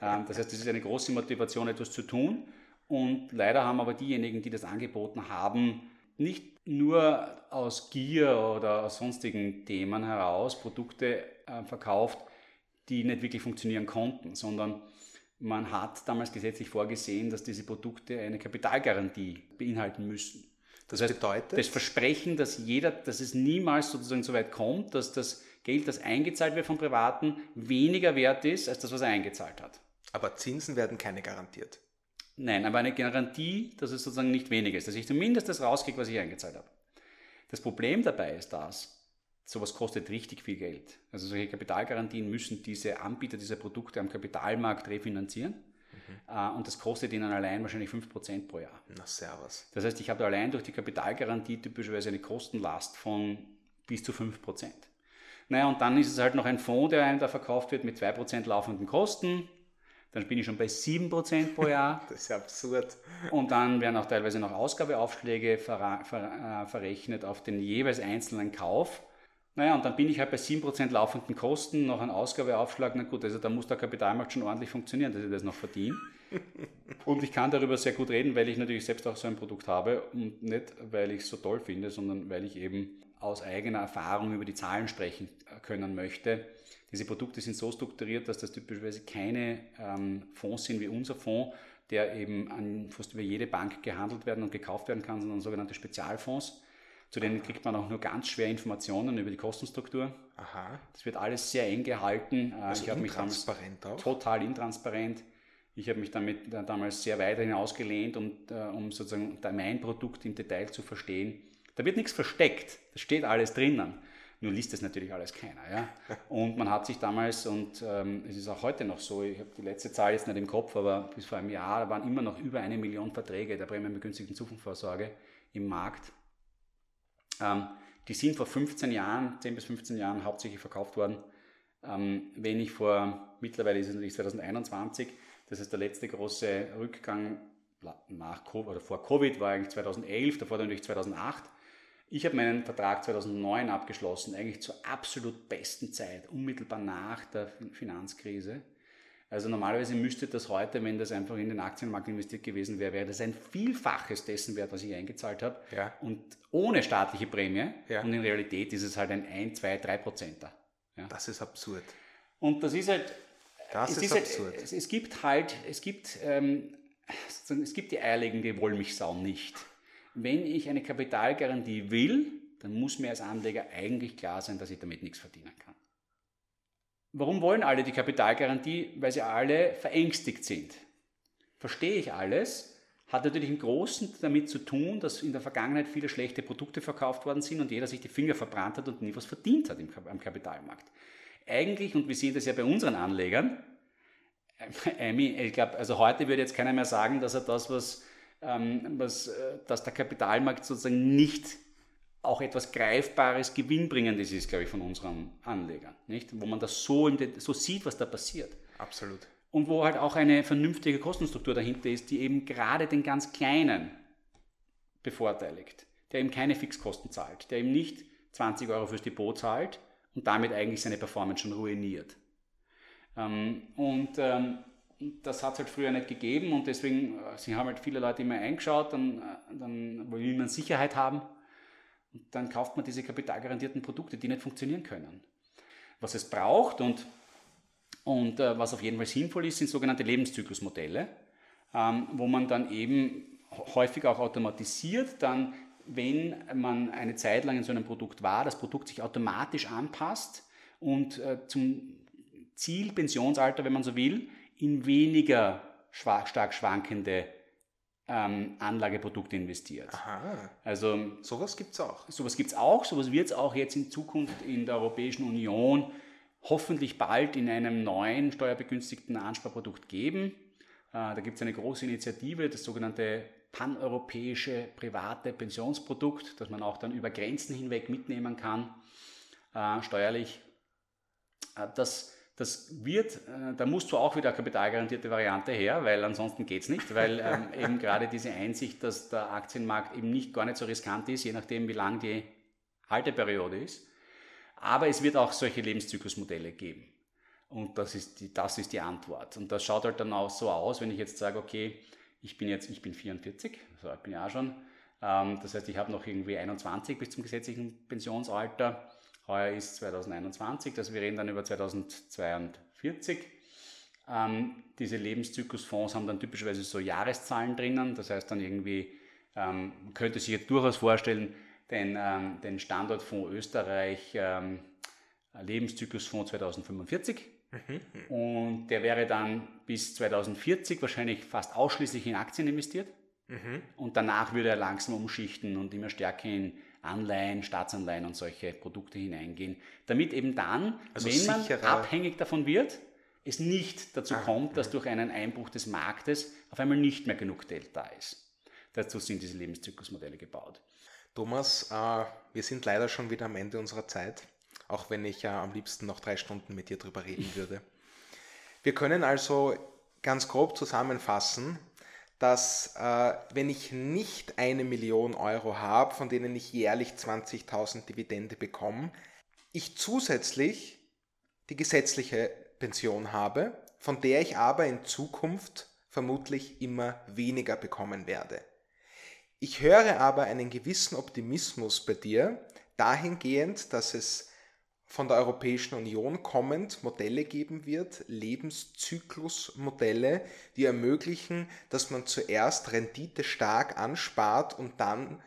B: Ähm, das heißt, das ist eine große Motivation, etwas zu tun. Und leider haben aber diejenigen, die das angeboten haben, nicht nur aus Gier oder aus sonstigen Themen heraus Produkte äh, verkauft, die nicht wirklich funktionieren konnten, sondern man hat damals gesetzlich vorgesehen, dass diese Produkte eine Kapitalgarantie beinhalten müssen. Das, das heißt, bedeutet? Das Versprechen, dass jeder, dass es niemals sozusagen so weit kommt, dass das Geld, das eingezahlt wird von Privaten, weniger wert ist als das, was er eingezahlt hat.
A: Aber Zinsen werden keine garantiert.
B: Nein, aber eine Garantie, dass es sozusagen nicht weniger ist, dass ich zumindest das rauskriege, was ich eingezahlt habe. Das Problem dabei ist das, sowas kostet richtig viel Geld. Also solche Kapitalgarantien müssen diese Anbieter dieser Produkte am Kapitalmarkt refinanzieren. Mhm. Äh, und das kostet ihnen allein wahrscheinlich 5% pro Jahr.
A: Na, servus.
B: Das heißt, ich habe allein durch die Kapitalgarantie typischerweise eine Kostenlast von bis zu 5%. Naja, und dann ist es halt noch ein Fonds, der einem da verkauft wird mit 2% laufenden Kosten. Dann bin ich schon bei 7% pro Jahr.
A: das ist ja absurd.
B: Und dann werden auch teilweise noch Ausgabeaufschläge ver ver äh, verrechnet auf den jeweils einzelnen Kauf. Naja, und dann bin ich halt bei 7% laufenden Kosten, noch ein Ausgabeaufschlag. Na gut, also da muss der Kapitalmarkt schon ordentlich funktionieren, dass ich das noch verdiene. und ich kann darüber sehr gut reden, weil ich natürlich selbst auch so ein Produkt habe und nicht, weil ich es so toll finde, sondern weil ich eben aus eigener Erfahrung über die Zahlen sprechen können möchte. Diese Produkte sind so strukturiert, dass das typischerweise keine ähm, Fonds sind wie unser Fonds, der eben an fast über jede Bank gehandelt werden und gekauft werden kann, sondern sogenannte Spezialfonds zu denen kriegt man auch nur ganz schwer Informationen über die Kostenstruktur. Aha. Das wird alles sehr eng gehalten.
A: Äh, also ich intransparent
B: auch? Total intransparent. Ich habe mich damit äh, damals sehr weit hinausgelehnt, um, äh, um sozusagen mein Produkt im Detail zu verstehen. Da wird nichts versteckt, da steht alles drinnen. Nur liest das natürlich alles keiner. Ja? Und man hat sich damals, und ähm, es ist auch heute noch so, ich habe die letzte Zahl jetzt nicht im Kopf, aber bis vor einem Jahr waren immer noch über eine Million Verträge der prämienbegünstigten Zukunftsvorsorge im Markt. Ähm, die sind vor 15 Jahren, 10 bis 15 Jahren hauptsächlich verkauft worden. Ähm, wenn ich vor, mittlerweile ist es natürlich 2021, das ist der letzte große Rückgang nach COVID, oder vor Covid war eigentlich 2011, davor natürlich 2008. Ich habe meinen Vertrag 2009 abgeschlossen, eigentlich zur absolut besten Zeit, unmittelbar nach der Finanzkrise. Also normalerweise müsste das heute, wenn das einfach in den Aktienmarkt investiert gewesen wäre, wäre das ein Vielfaches dessen wert, was ich eingezahlt habe. Ja. Und ohne staatliche Prämie. Ja. Und in Realität ist es halt ein 1, 2, 3 Prozenter.
A: Ja. Das ist absurd.
B: Und das ist halt. Das ist, ist halt, absurd. Halt, es, es, gibt halt, es gibt, ähm, es gibt die eierlegende Wollmilchsau nicht. Wenn ich eine Kapitalgarantie will, dann muss mir als Anleger eigentlich klar sein, dass ich damit nichts verdienen kann. Warum wollen alle die Kapitalgarantie? Weil sie alle verängstigt sind. Verstehe ich alles, hat natürlich im Großen damit zu tun, dass in der Vergangenheit viele schlechte Produkte verkauft worden sind und jeder sich die Finger verbrannt hat und nie was verdient hat am Kapitalmarkt. Eigentlich, und wir sehen das ja bei unseren Anlegern, ich glaube, also heute würde jetzt keiner mehr sagen, dass er das, was, was äh, dass der Kapitalmarkt sozusagen nicht auch etwas Greifbares, Gewinnbringendes ist, glaube ich, von unseren Anlegern. Nicht? Wo man das so, so sieht, was da passiert.
A: Absolut.
B: Und wo halt auch eine vernünftige Kostenstruktur dahinter ist, die eben gerade den ganz Kleinen bevorteiligt, der eben keine Fixkosten zahlt, der eben nicht 20 Euro fürs Depot zahlt und damit eigentlich seine Performance schon ruiniert. Ähm, und ähm, das hat es halt früher nicht gegeben und deswegen, äh, sie haben halt viele Leute immer eingeschaut, dann, äh, dann will man Sicherheit haben Und dann kauft man diese kapitalgarantierten Produkte, die nicht funktionieren können. Was es braucht und, und äh, was auf jeden Fall sinnvoll ist, sind sogenannte Lebenszyklusmodelle, ähm, wo man dann eben häufig auch automatisiert dann, wenn man eine Zeit lang in so einem Produkt war, das Produkt sich automatisch anpasst und äh, zum Ziel Pensionsalter, wenn man so will, in weniger stark schwankende ähm, Anlageprodukte investiert.
A: Aha. Also sowas gibt es auch.
B: Sowas gibt es auch, sowas wird es auch jetzt in Zukunft in der Europäischen Union hoffentlich bald in einem neuen steuerbegünstigten Ansparprodukt geben. Äh, da gibt es eine große Initiative, das sogenannte paneuropäische private Pensionsprodukt, das man auch dann über Grenzen hinweg mitnehmen kann, äh, steuerlich. Äh, das das wird, äh, da musst du auch wieder eine kapitalgarantierte Variante her, weil ansonsten geht es nicht, weil ähm, eben gerade diese Einsicht, dass der Aktienmarkt eben nicht gar nicht so riskant ist, je nachdem wie lang die Halteperiode ist. Aber es wird auch solche Lebenszyklusmodelle geben. Und das ist, die, das ist die Antwort. Und das schaut halt dann auch so aus, wenn ich jetzt sage, okay, ich bin jetzt, ich bin 44, so alt bin ich auch schon. Ähm, das heißt, ich habe noch irgendwie 21 bis zum gesetzlichen Pensionsalter Heuer ist 2021, also wir reden dann über 2042. Ähm, diese Lebenszyklusfonds haben dann typischerweise so Jahreszahlen drinnen, das heißt dann irgendwie, ähm, man könnte sich jetzt durchaus vorstellen, den, ähm, den Standortfonds Österreich ähm, Lebenszyklusfonds 2045. Mhm. Und der wäre dann bis 2040 wahrscheinlich fast ausschließlich in Aktien investiert. Mhm. Und danach würde er langsam umschichten und immer stärker in Anleihen, Staatsanleihen und solche Produkte hineingehen, damit eben dann, also wenn man abhängig davon wird, es nicht dazu ah, kommt, dass durch einen Einbruch des Marktes auf einmal nicht mehr genug Geld da ist. Dazu sind diese Lebenszyklusmodelle gebaut.
A: Thomas, äh, wir sind leider schon wieder am Ende unserer Zeit, auch wenn ich ja am liebsten noch drei Stunden mit dir drüber reden würde. Wir können also ganz grob zusammenfassen, dass äh, wenn ich nicht eine Million Euro habe, von denen ich jährlich 20.000 Dividende bekomme, ich zusätzlich die gesetzliche Pension habe, von der ich aber in Zukunft vermutlich immer weniger bekommen werde. Ich höre aber einen gewissen Optimismus bei dir dahingehend, dass es von der Europäischen Union kommend Modelle geben wird, Lebenszyklusmodelle, die ermöglichen, dass man zuerst Rendite stark anspart und dann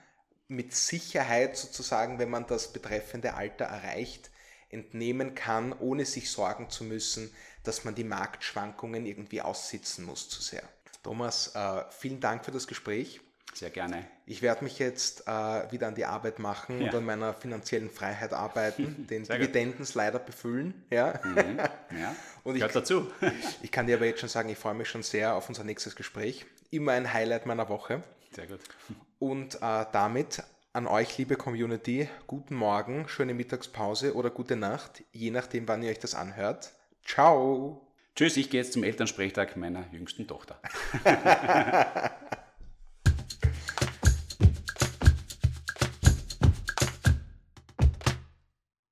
A: mit Sicherheit sozusagen, wenn man das betreffende Alter erreicht, entnehmen kann, ohne sich sorgen zu müssen, dass man die Marktschwankungen irgendwie aussitzen muss zu sehr. Thomas, äh, vielen Dank für das Gespräch.
B: Sehr gerne.
A: Ich werde mich jetzt äh, wieder an die Arbeit machen ja. und an meiner finanziellen Freiheit arbeiten, den Dividendenslider befüllen. Ja. Mhm.
B: ja. Und ich, dazu.
A: ich kann dir aber jetzt schon sagen, ich freue mich schon sehr auf unser nächstes Gespräch. Immer ein Highlight meiner Woche.
B: Sehr gut.
A: Und äh, damit an euch, liebe Community, guten Morgen, schöne Mittagspause oder gute Nacht, je nachdem, wann ihr euch das anhört. Ciao.
B: Tschüss, ich gehe jetzt zum Elternsprechtag meiner jüngsten Tochter.